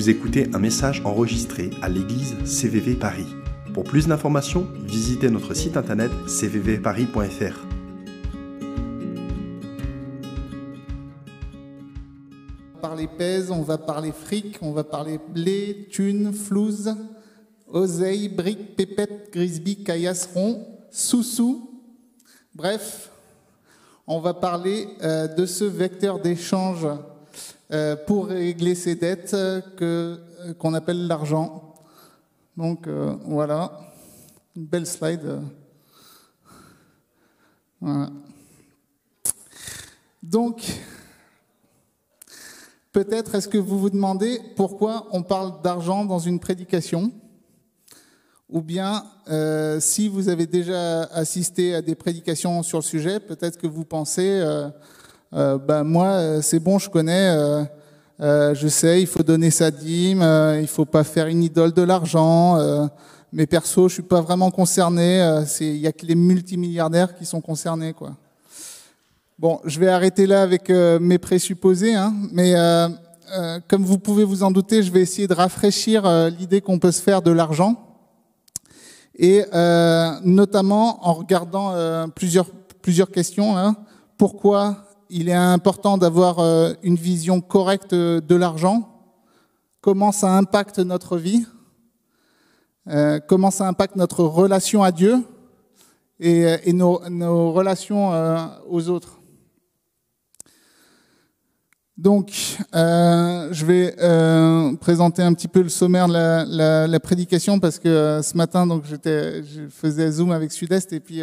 Vous écoutez un message enregistré à l'église CVV Paris. Pour plus d'informations, visitez notre site internet cvvparis.fr. On va parler pèse, on va parler fric, on va parler blé, thune, flouze, oseille, brique, pépette, grisby, caillasseron, sous-sous. Bref, on va parler euh, de ce vecteur d'échange pour régler ces dettes euh, euh, qu'on appelle l'argent. Donc voilà, une belle slide. Voilà. Donc, peut-être est-ce que vous vous demandez pourquoi on parle d'argent dans une prédication? Ou bien euh, si vous avez déjà assisté à des prédications sur le sujet, peut-être que vous pensez euh, euh, ben moi, euh, c'est bon, je connais, euh, euh, je sais, il faut donner sa dîme, il faut pas faire une idole de l'argent. mais perso, je suis pas vraiment concerné. Il y a que les multimilliardaires qui sont concernés, quoi. Bon, je vais arrêter là avec mes présupposés, hein, mais comme vous pouvez vous en douter, je vais essayer de rafraîchir l'idée qu'on peut se faire de l'argent, et notamment en regardant plusieurs plusieurs questions. Hein. Pourquoi il est important d'avoir euh, une vision correcte de l'argent, comment ça impacte notre vie, euh, comment ça impacte notre relation à Dieu et, euh, nos, relations aux autres. Donc, je vais présenter un petit peu le sommaire de la, prédication parce que ce matin, donc je faisais Zoom avec Sud-Est et puis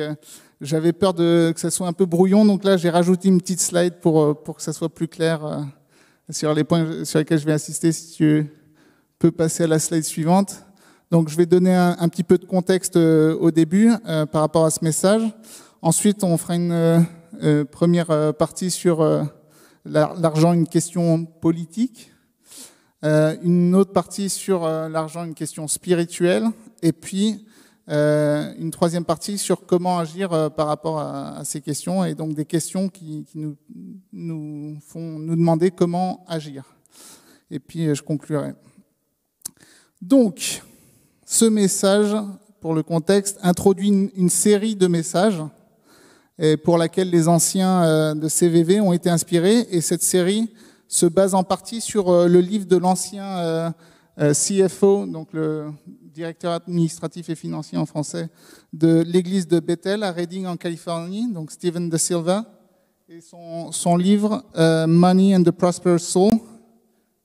j'avais peur de, que ça soit un peu brouillon, donc là j'ai rajouté une petite slide pour, euh, pour que ça soit plus clair euh, sur les points sur lesquels je vais insister. Si tu peux passer à la slide suivante. Donc je vais donner un, petit peu de contexte euh, au début par rapport à ce message. Ensuite, on fera une première partie sur l'argent, une question politique. une autre partie sur l'argent, une question spirituelle. Et puis euh, une troisième partie sur comment agir euh, par rapport à, ces questions et donc des questions qui, nous, nous, font nous demander comment agir. Et puis euh, je conclurai. Donc, ce message, pour le contexte, introduit une, série de messages et pour laquelle les anciens de CVV ont été inspirés. Et cette série se base en partie sur le livre de l'ancien CFO, donc le directeur administratif et financier en français de l'église de Bethel à Redding en Californie, donc Stephen De Silva, et son, son livre euh, Money and the Prosperous Soul.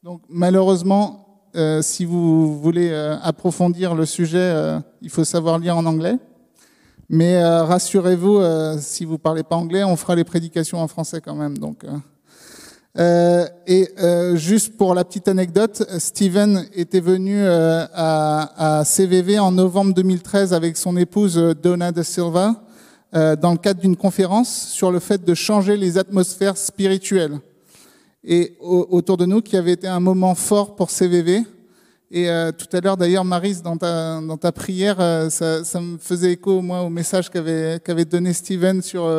Donc malheureusement, euh, si vous voulez euh, approfondir le sujet, il faut savoir lire en anglais. Mais rassurez-vous, si vous parlez pas anglais, on fera les prédications en français quand même. Donc euh, et euh, juste pour la petite anecdote, Steven était venu euh, à, à, CVV en novembre 2013 avec son épouse euh, Donna de Silva euh, dans le cadre d'une conférence sur le fait de changer les atmosphères spirituelles. Et autour de nous, qui avait été un moment fort pour CVV. Et euh, tout à l'heure, d'ailleurs, Maris, dans ta, dans ta prière, ça, ça, me faisait écho, moi, au message qu'avait qu'avait donné Steven sur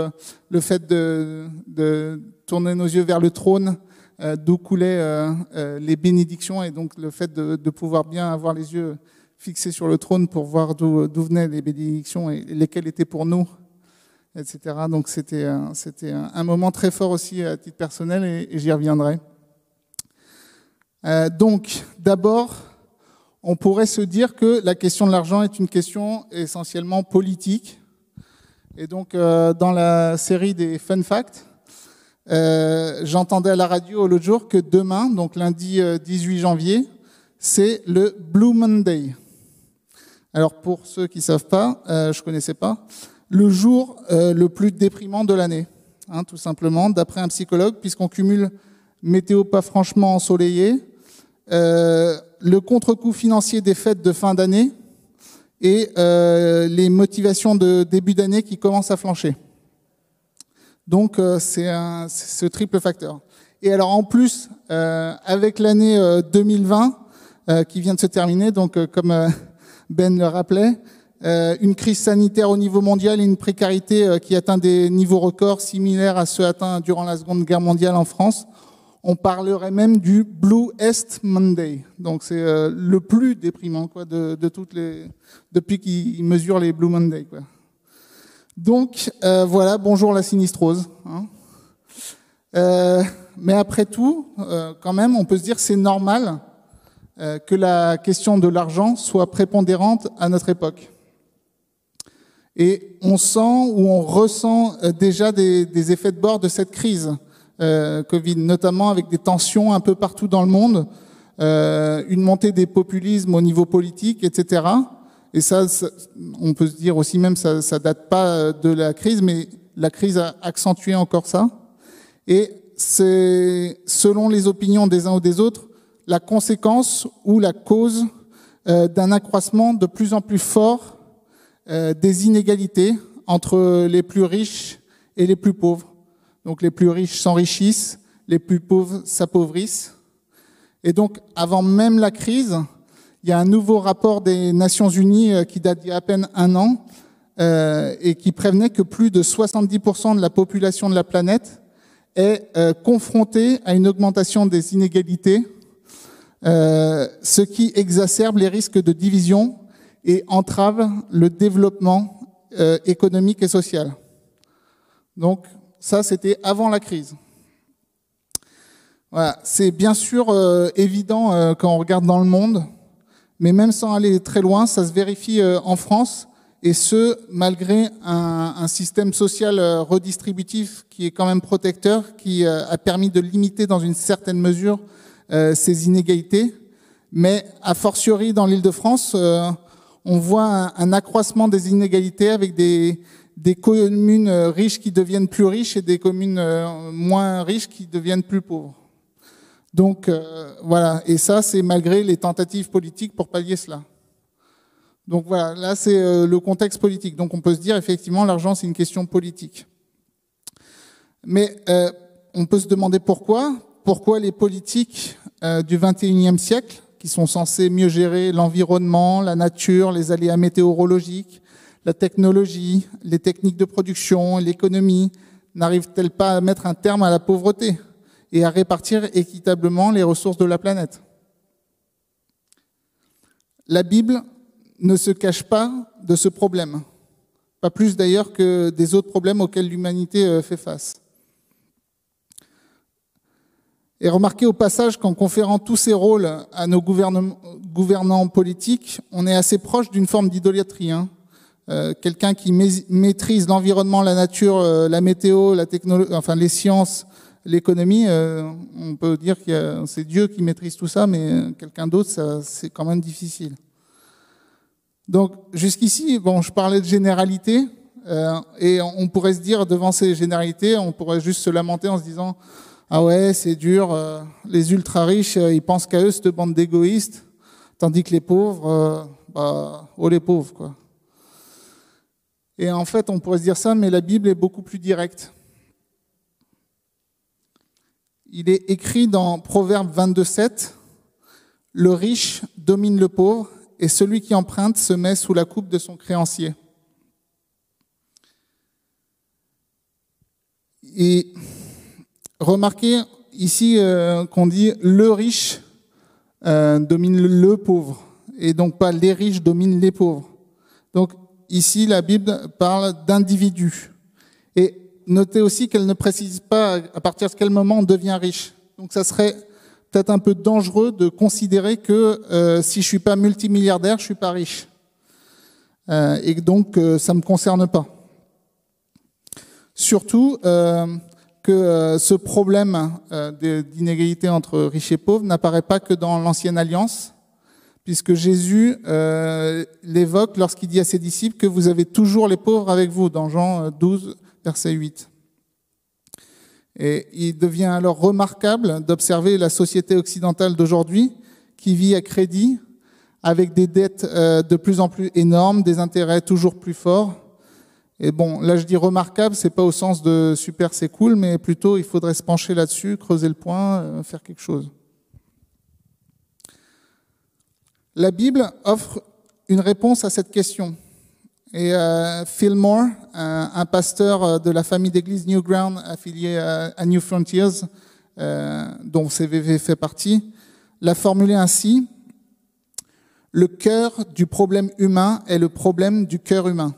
le fait de, de tourner nos yeux vers le trône, euh, d'où coulaient euh, euh, les bénédictions, et donc le fait de, pouvoir bien avoir les yeux fixés sur le trône pour voir d'où venaient les bénédictions et lesquelles étaient pour nous, etc. Donc c'était c'était un moment très fort aussi à titre personnel, et, j'y reviendrai. donc d'abord, on pourrait se dire que la question de l'argent est une question essentiellement politique. Et donc, dans la série des fun facts, euh, j'entendais à la radio l'autre jour que demain, donc lundi 18 euh, janvier, c'est le Blue Monday. Alors pour ceux qui savent pas, euh, je connaissais pas, le jour euh, le plus déprimant de l'année, hein, tout simplement, d'après un psychologue, puisqu'on cumule météo pas franchement ensoleillé, le contre-coup financier des fêtes de fin d'année et les motivations de début d'année qui commencent à flancher. Donc euh, c'est ce triple facteur. Et alors en plus, euh, avec l'année 2020 euh, qui vient de se terminer, donc comme Ben le rappelait, une crise sanitaire au niveau mondial et une précarité qui atteint des niveaux records similaires à ceux atteints durant la Seconde Guerre mondiale en France, On parlerait même du Blue Est Monday. Donc c'est le plus déprimant quoi, de, de toutes les depuis qu'ils mesurent les Blue Monday. Quoi. Donc euh, voilà, bonjour la sinistrose. Hein. Euh, mais après tout, euh, quand même, on peut se dire c'est normal que la question de l'argent soit prépondérante à notre époque. Et on sent ou on ressent déjà des, des effets de bord de cette crise Covid, notamment avec des tensions un peu partout dans le monde, une montée des populismes au niveau politique, etc. Et ça, on peut se dire aussi même, ça, ça date pas de la crise, mais la crise a accentué encore ça. Et c'est, selon les opinions des uns ou des autres, la conséquence ou la cause euh, d'un accroissement de plus en plus fort euh, des inégalités entre les plus riches et les plus pauvres. Donc les plus riches s'enrichissent, les plus pauvres s'appauvrissent. Et donc, avant même la crise, il y a un nouveau rapport des Nations Unies euh, qui date d'il y a à peine un an euh, et qui prévenait que plus de 70% de la population de la planète est euh, confrontée à une augmentation des inégalités, ce qui exacerbe les risques de division et entrave le développement économique et social. Donc, ça, c'était avant la crise. Voilà. C'est bien sûr évident quand on regarde dans le monde, mais même sans aller très loin, ça se vérifie euh, en France, et ce, malgré un, système social euh, redistributif qui est quand même protecteur, qui euh, a permis de limiter dans une certaine mesure ces inégalités. Mais a fortiori dans l'île de France, euh, on voit un, accroissement des inégalités avec des, communes riches qui deviennent plus riches et des communes moins riches qui deviennent plus pauvres. Donc euh, voilà, et ça c'est malgré les tentatives politiques pour pallier cela. Donc voilà, là c'est euh, le contexte politique. Donc on peut se dire effectivement l'argent c'est une question politique. Mais euh, on peut se demander pourquoi. Pourquoi les politiques du 21e siècle, qui sont censés mieux gérer l'environnement, la nature, les aléas météorologiques, la technologie, les techniques de production, l'économie, n'arrivent-elles pas à mettre un terme à la pauvreté? Et à répartir équitablement les ressources de la planète La Bible ne se cache pas de ce problème, pas plus d'ailleurs que des autres problèmes auxquels l'humanité euh, fait face. Et remarquez au passage qu'en conférant tous ces rôles à nos gouvernants politiques, on est assez proche d'une forme d'idolâtrie. Hein. Euh, Quelqu'un qui maîtrise l'environnement, la nature, euh, la météo, la technologie, enfin les sciences, l'économie, euh, on peut dire que c'est Dieu qui maîtrise tout ça, mais quelqu'un d'autre, c'est quand même difficile. Donc jusqu'ici, bon, je parlais de généralité, euh, et on pourrait se dire devant ces généralités, on pourrait juste se lamenter en se disant ah ouais, c'est dur, euh, les ultra riches, euh, ils pensent qu'à eux, cette bande d'égoïstes, tandis que les pauvres, bah, oh les pauvres quoi. Et en fait, on pourrait se dire ça, mais la Bible est beaucoup plus directe. Il est écrit dans Proverbe 22.7, le riche domine le pauvre et celui qui emprunte se met sous la coupe de son créancier. Et remarquez ici euh, qu'on dit le riche euh, domine le pauvre et donc pas les riches dominent les pauvres. Donc ici la Bible parle d'individus. Notez aussi qu'elle ne précise pas à partir de quel moment on devient riche. Donc ça serait peut-être un peu dangereux de considérer que euh, si je suis pas multimilliardaire, je suis pas riche. Euh, et donc euh, ça me concerne pas. Surtout euh, que ce problème d'inégalité entre riches et pauvres n'apparaît pas que dans l'ancienne alliance, puisque Jésus l'évoque lorsqu'il dit à ses disciples que vous avez toujours les pauvres avec vous, dans Jean 12, verset 8. Et il devient alors remarquable d'observer la société occidentale d'aujourd'hui qui vit à crédit, avec des dettes euh, de plus en plus énormes, des intérêts toujours plus forts. Et bon, là je dis remarquable, c'est pas au sens de super, c'est cool, mais plutôt il faudrait se pencher là-dessus, creuser le point, euh, faire quelque chose. La Bible offre une réponse à cette question. Et euh, Phil Moore, un, un, pasteur de la famille d'église Newground affilié à, à New Frontiers, euh, dont CVV fait partie, l'a formulé ainsi Le cœur du problème humain est le problème du cœur humain.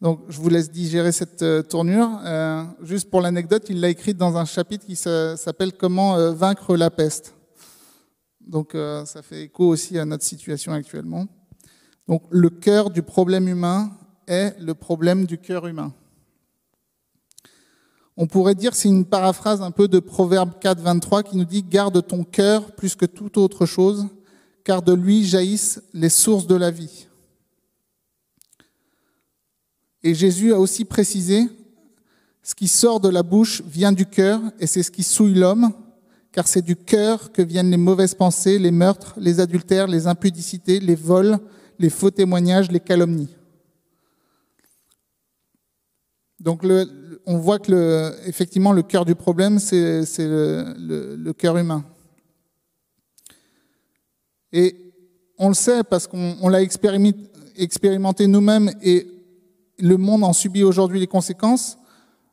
Donc, je vous laisse digérer cette euh, tournure. Euh, juste pour l'anecdote, il l'a écrite dans un chapitre qui s'appelle Comment euh, vaincre la peste. Donc, ça fait écho aussi à notre situation actuellement. Donc, le cœur du problème humain est le problème du cœur humain. On pourrait dire, c'est une paraphrase un peu de Proverbe 4, 23 qui nous dit Garde ton cœur plus que toute autre chose, car de lui jaillissent les sources de la vie. Et Jésus a aussi précisé, ce qui sort de la bouche vient du cœur, et c'est ce qui souille l'homme, car c'est du cœur que viennent les mauvaises pensées, les meurtres, les adultères, les impudicités, les vols, les faux témoignages, les calomnies. Donc on voit que effectivement le cœur du problème, c'est le, le cœur humain. Et on le sait parce qu'on l'a expérimenté nous-mêmes et le monde en subit aujourd'hui les conséquences.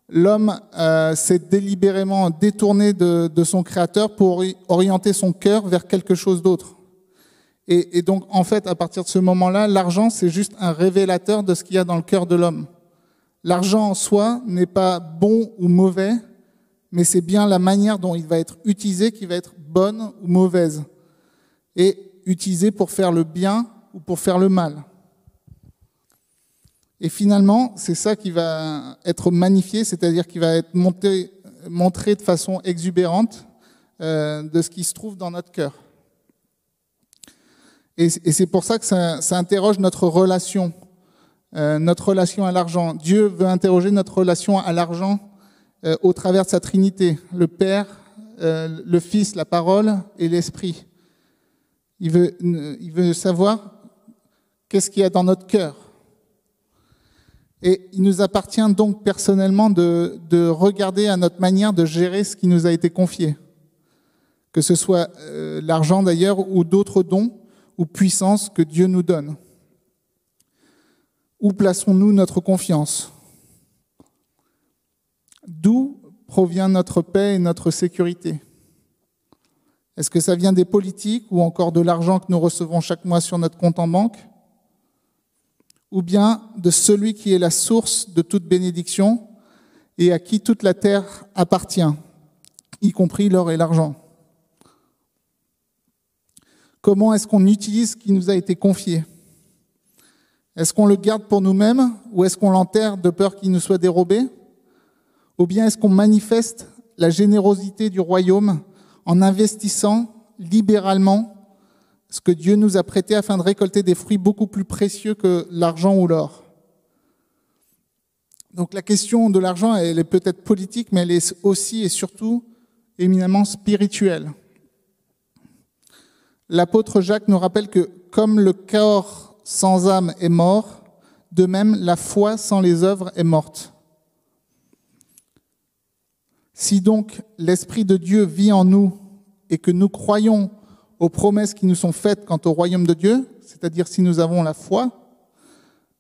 L'homme euh, s'est délibérément détourné de, son créateur pour orienter son cœur vers quelque chose d'autre. Et, donc, en fait, à partir de ce moment-là, l'argent, c'est juste un révélateur de ce qu'il y a dans le cœur de l'homme. L'argent en soi n'est pas bon ou mauvais, mais c'est bien la manière dont il va être utilisé qui va être bonne ou mauvaise. Et utilisé pour faire le bien ou pour faire le mal. Et finalement, c'est ça qui va être magnifié, c'est-à-dire qui va être monté, montré de façon exubérante euh, de ce qui se trouve dans notre cœur. Et, c'est pour ça que ça, interroge notre relation, euh, notre relation à l'argent. Dieu veut interroger notre relation à l'argent euh, au travers de sa Trinité, le Père, le Fils, la parole et l'Esprit. Il veut, il veut savoir qu'est-ce qu'il y a dans notre cœur. Et il nous appartient donc personnellement de, regarder à notre manière de gérer ce qui nous a été confié, que ce soit euh, l'argent d'ailleurs ou d'autres dons ou puissances que Dieu nous donne. Où plaçons-nous notre confiance? D'où provient notre paix et notre sécurité? Est-ce que ça vient des politiques ou encore de l'argent que nous recevons chaque mois sur notre compte en banque? Ou bien de celui qui est la source de toute bénédiction et à qui toute la terre appartient, y compris l'or et l'argent? Comment est-ce qu'on utilise ce qui nous a été confié? Est-ce qu'on le garde pour nous-mêmes ou est-ce qu'on l'enterre de peur qu'il nous soit dérobé? Ou bien est-ce qu'on manifeste la générosité du royaume en investissant libéralement ce que Dieu nous a prêté afin de récolter des fruits beaucoup plus précieux que l'argent ou l'or? Donc la question de l'argent, elle est peut-être politique, mais elle est aussi et surtout éminemment spirituelle. L'apôtre Jacques nous rappelle que comme le corps sans âme est mort, de même la foi sans les œuvres est morte. Si donc l'Esprit de Dieu vit en nous et que nous croyons aux promesses qui nous sont faites quant au royaume de Dieu, c'est-à-dire si nous avons la foi,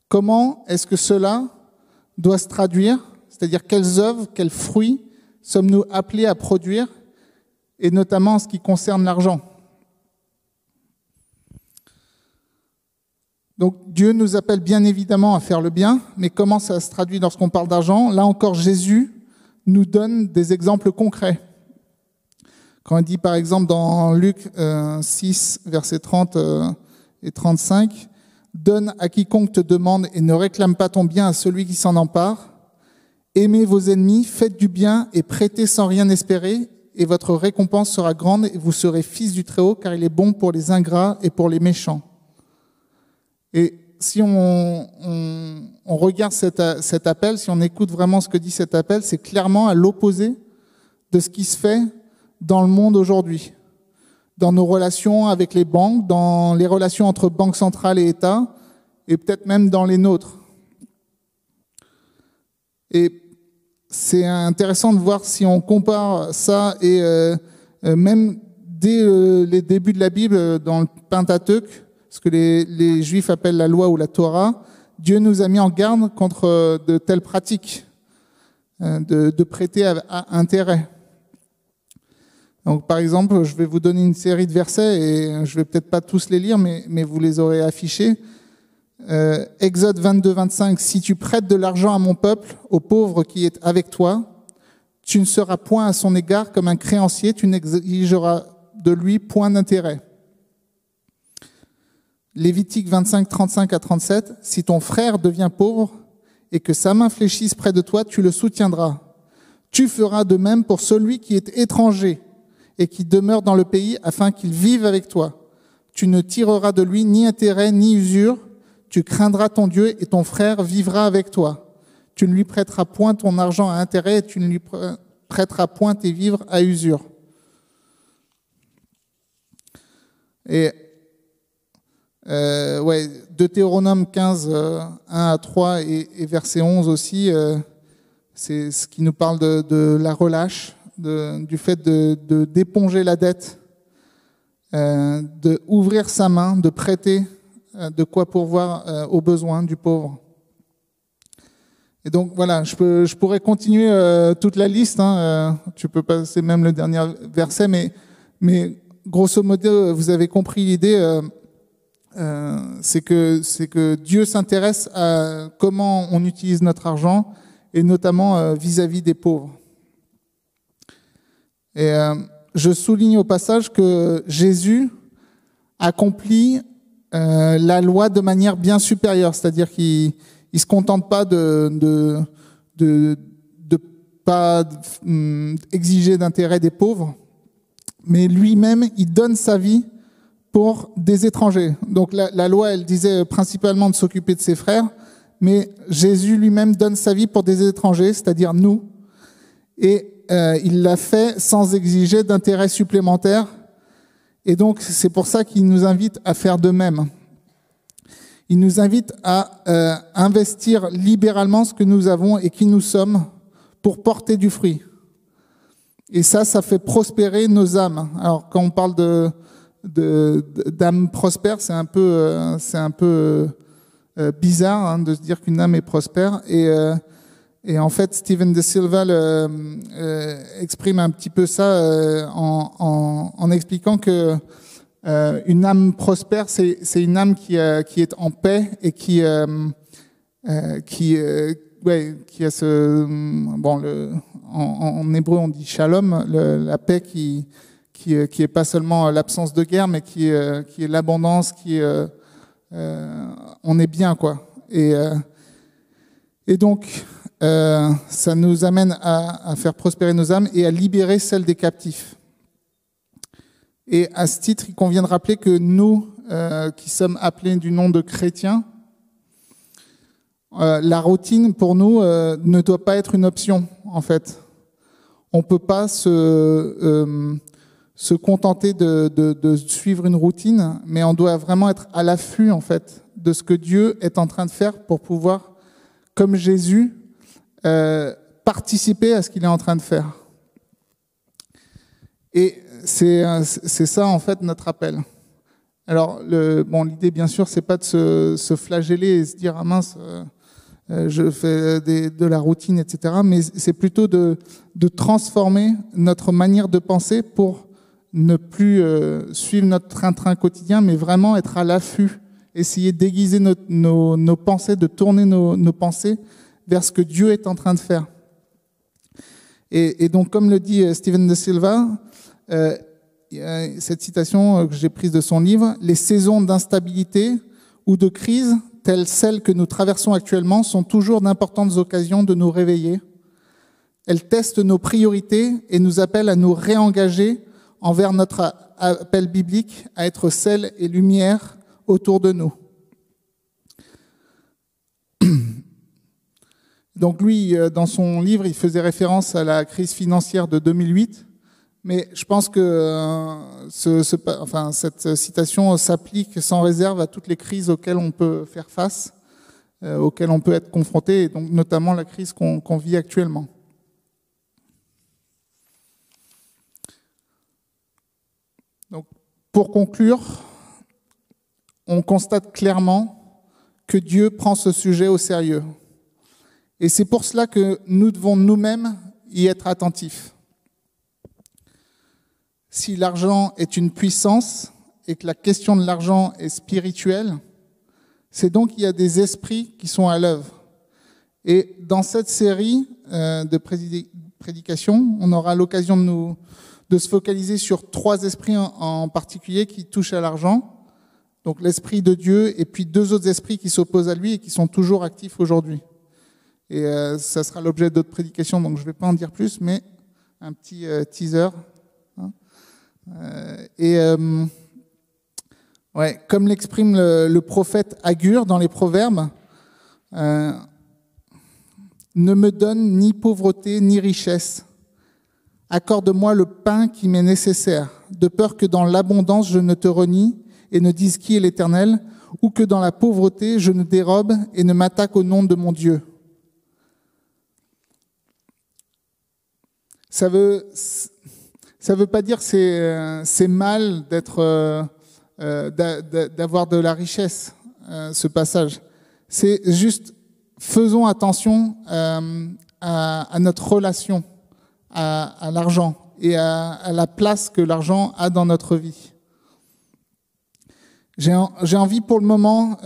comment est-ce que cela doit se traduire, c'est-à-dire quelles œuvres, quels fruits sommes-nous appelés à produire, et notamment en ce qui concerne l'argent? Donc Dieu nous appelle bien évidemment à faire le bien, mais comment ça se traduit lorsqu'on parle d'argent? Là encore, Jésus nous donne des exemples concrets. Quand il dit par exemple dans Luc 6, euh, versets 30 euh, et 35, Donne à quiconque te demande et ne réclame pas ton bien à celui qui s'en empare. Aimez vos ennemis, faites du bien et prêtez sans rien espérer, et votre récompense sera grande et vous serez fils du Très-Haut, car il est bon pour les ingrats et pour les méchants. Et si on, regarde cet, appel, si on écoute vraiment ce que dit cet appel, c'est clairement à l'opposé de ce qui se fait dans le monde aujourd'hui, dans nos relations avec les banques, dans les relations entre banques centrales et États, et peut-être même dans les nôtres. Et c'est intéressant de voir si on compare ça et euh, euh, même dès euh, les débuts de la Bible, dans le Pentateuque, ce que les, les, Juifs appellent la loi ou la Torah, Dieu nous a mis en garde contre de telles pratiques. de, de, prêter à, à, intérêt. Donc, par exemple, je vais vous donner une série de versets et je vais peut-être pas tous les lire, mais, mais vous les aurez affichés. Euh, Exode 22, 25, si tu prêtes de l'argent à mon peuple, au pauvre qui est avec toi, tu ne seras point à son égard comme un créancier, tu n'exigeras de lui point d'intérêt. Lévitique 25, 35 à 37, si ton frère devient pauvre et que sa main fléchisse près de toi, tu le soutiendras. Tu feras de même pour celui qui est étranger et qui demeure dans le pays afin qu'il vive avec toi. Tu ne tireras de lui ni intérêt ni usure, tu craindras ton Dieu et ton frère vivra avec toi. Tu ne lui prêteras point ton argent à intérêt et tu ne lui prêteras point tes vivres à usure. Euh, ouais, Deutéronome 15, 1 euh, à 3 et, et verset 11 aussi, euh, c'est ce qui nous parle de, de la relâche, de, du fait de, d'éponger la dette, euh, de ouvrir sa main, de prêter euh, de quoi pourvoir euh, aux besoins du pauvre. Et donc voilà, je, peux, je pourrais continuer toute la liste. Hein, tu peux passer même le dernier verset, mais, mais grosso modo, vous avez compris l'idée. Euh, c'est que que Dieu s'intéresse à comment on utilise notre argent et notamment vis-à-vis des pauvres. Et euh, je souligne au passage que Jésus accomplit euh, la loi de manière bien supérieure, c'est-à-dire qu'il ne se contente pas de de, de, pas hum, exiger d'intérêt des pauvres, mais lui-même, il donne sa vie pour des étrangers. Donc la, loi, elle disait principalement de s'occuper de ses frères, mais Jésus lui-même donne sa vie pour des étrangers, c'est-à-dire nous. Et euh, il l'a fait sans exiger d'intérêt supplémentaire et donc, c'est pour ça qu'il nous invite à faire de même. Il nous invite à euh, investir libéralement ce que nous avons et qui nous sommes pour porter du fruit. Et ça, ça fait prospérer nos âmes. Alors, quand on parle de d'âme prospère, c'est un peu, euh, c'est un peu euh, bizarre hein, de se dire qu'une âme est prospère. Et en fait, Steven De Silva euh, exprime un petit peu ça euh, en, expliquant que euh, une âme prospère, c'est une âme qui, est en paix et qui qui qui a ce bon en, hébreu on dit shalom, la paix qui qui qui est pas seulement l'absence de guerre, mais qui qui est l'abondance, qui on est bien quoi. Et et donc euh, ça nous amène à, à, faire prospérer nos âmes et à libérer celles des captifs. Et à ce titre, il convient de rappeler que nous, euh, qui sommes appelés du nom de chrétiens, euh, la routine pour nous euh, ne doit pas être une option, en fait. On peut pas se, euh, se contenter de, de, de, suivre une routine, mais on doit vraiment être à l'affût, en fait, de ce que Dieu est en train de faire pour pouvoir, comme Jésus, euh, participer à ce qu'il est en train de faire. Et c'est ça en fait notre appel. Alors le, bon, l'idée bien sûr c'est pas de se, se, flageller et se dire ah mince euh, euh je fais des, de la routine etc. Mais c'est plutôt de, de transformer notre manière de penser pour ne plus euh, suivre notre train-train quotidien, mais vraiment être à l'affût, essayer d'aiguiser nos, nos, nos, pensées, de tourner nos, nos pensées vers ce que Dieu est en train de faire. Et, et donc, comme le dit euh, Steven de Silva, euh, cette citation euh, que j'ai prise de son livre, les saisons d'instabilité ou de crise telles celles que nous traversons actuellement sont toujours d'importantes occasions de nous réveiller. Elles testent nos priorités et nous appellent à nous réengager envers notre appel biblique à être sel et lumière autour de nous. Donc lui, euh, dans son livre, il faisait référence à la crise financière de 2008, mais je pense que euh, cette citation s'applique sans réserve à toutes les crises auxquelles on peut faire face, euh, auxquelles on peut être confronté, et donc notamment la crise qu'on qu vit actuellement. Donc, pour conclure, on constate clairement que Dieu prend ce sujet au sérieux Et c'est pour cela que nous devons nous-mêmes y être attentifs. Si l'argent est une puissance et que la question de l'argent est spirituelle, c'est donc qu'il y a des esprits qui sont à l'œuvre. Et dans cette série euh, de prédications, on aura l'occasion de, nous, de se focaliser sur trois esprits en particulier qui touchent à l'argent. Donc l'esprit de Dieu et puis deux autres esprits qui s'opposent à lui et qui sont toujours actifs aujourd'hui. Et euh, ça sera l'objet d'autres prédications, donc je ne vais pas en dire plus, mais un petit euh, teaser. Hein. Euh, et ouais, comme l'exprime le, prophète Agur dans les Proverbes, ne me donne ni pauvreté ni richesse. Accorde-moi le pain qui m'est nécessaire, de peur que dans l'abondance je ne te renie et ne dise qui est l'Éternel, ou que dans la pauvreté je ne dérobe et ne m'attaque au nom de mon Dieu. Ça veut, ça veut pas dire c'est, euh, c'est mal d'être, euh, euh, d'avoir de la richesse, ce passage. C'est juste, faisons attention à, notre relation à, l'argent et à, à, la place que l'argent a dans notre vie. J'ai, envie pour le moment,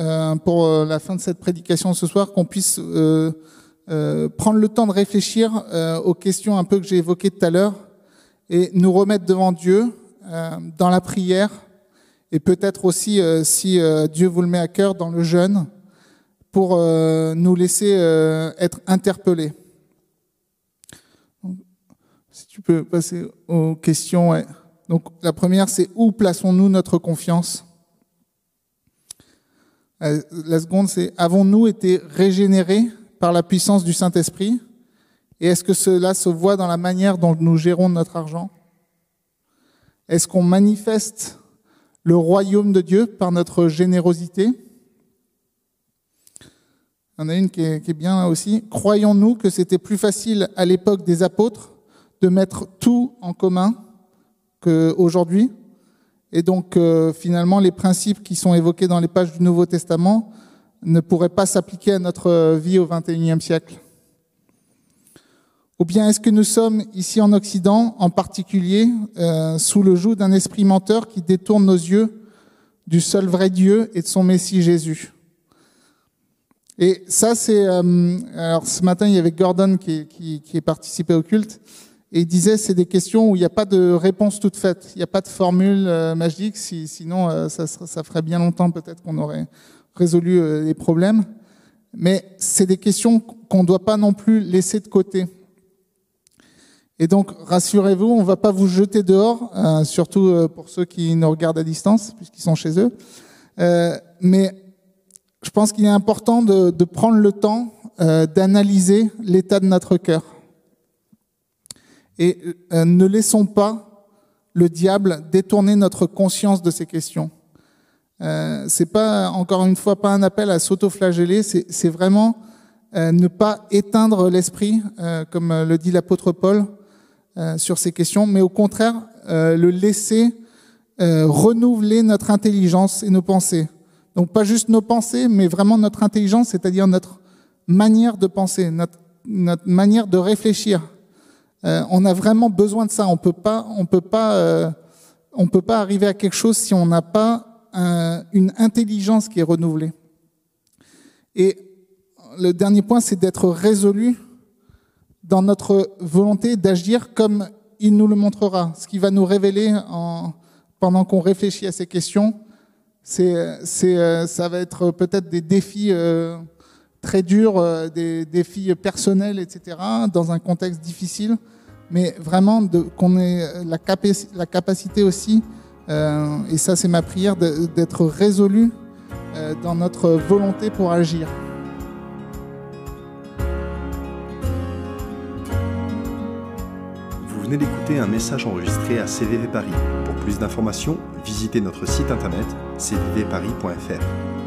pour la fin de cette prédication ce soir, qu'on puisse euh, prendre le temps de réfléchir euh, aux questions un peu que j'ai évoquées tout à l'heure et nous remettre devant Dieu euh, dans la prière et peut-être aussi, si Dieu vous le met à cœur, dans le jeûne pour nous laisser être interpellés. Tu peux passer aux questions. Donc la première, c'est où plaçons-nous notre confiance? La seconde, c'est avons-nous été régénérés par la puissance du Saint-Esprit? Et est-ce que cela se voit dans la manière dont nous gérons notre argent? Est-ce qu'on manifeste le royaume de Dieu par notre générosité? Il y en a une qui est, bien là aussi. Croyons-nous que c'était plus facile à l'époque des apôtres de mettre tout en commun qu'aujourd'hui et donc euh, finalement les principes qui sont évoqués dans les pages du Nouveau Testament ne pourrait pas s'appliquer à notre vie au XXIe siècle. Ou bien est-ce que nous sommes ici en Occident, en particulier, euh, sous le joug d'un esprit menteur qui détourne nos yeux du seul vrai Dieu et de son Messie Jésus? Et ça, c'est... Euh, alors ce matin, il y avait Gordon qui, qui, qui est participé au culte. Et il disait, c'est des questions où il n'y a pas de réponse toute faite. Il n'y a pas de formule euh, magique, si, sinon ça, ça ferait bien longtemps peut-être qu'on aurait résolu euh, les problèmes, mais c'est des questions qu'on ne doit pas non plus laisser de côté. Et donc, rassurez-vous, on ne va pas vous jeter dehors, euh, surtout euh, pour ceux qui nous regardent à distance, puisqu'ils sont chez eux. mais je pense qu'il est important de prendre le temps d'analyser l'état de notre cœur. Et ne laissons pas le diable détourner notre conscience de ces questions. Euh, c'est pas encore une fois pas un appel à s'autoflageller, c'est vraiment euh, ne pas éteindre l'esprit, euh, comme le dit l'apôtre Paul euh, sur ces questions, mais au contraire le laisser renouveler notre intelligence et nos pensées. Donc pas juste nos pensées, mais vraiment notre intelligence, c'est-à-dire notre manière de penser, notre, notre manière de réfléchir. On a vraiment besoin de ça. On peut pas, on peut pas, on peut pas arriver à quelque chose si on n'a pas une intelligence qui est renouvelée. Et le dernier point, c'est d'être résolu dans notre volonté d'agir comme il nous le montrera. Ce qui va nous révéler en, pendant qu'on réfléchit à ces questions, c'est, c'est, ça va être peut-être des défis euh, très durs, euh, des défis personnels, etc., dans un contexte difficile, mais vraiment qu'on ait la, la capacité aussi euh, et ça, c'est ma prière d'être résolu euh, dans notre volonté pour agir. Vous venez d'écouter un message enregistré à CVV Paris. Pour plus d'informations, visitez notre site internet cvvparis.fr.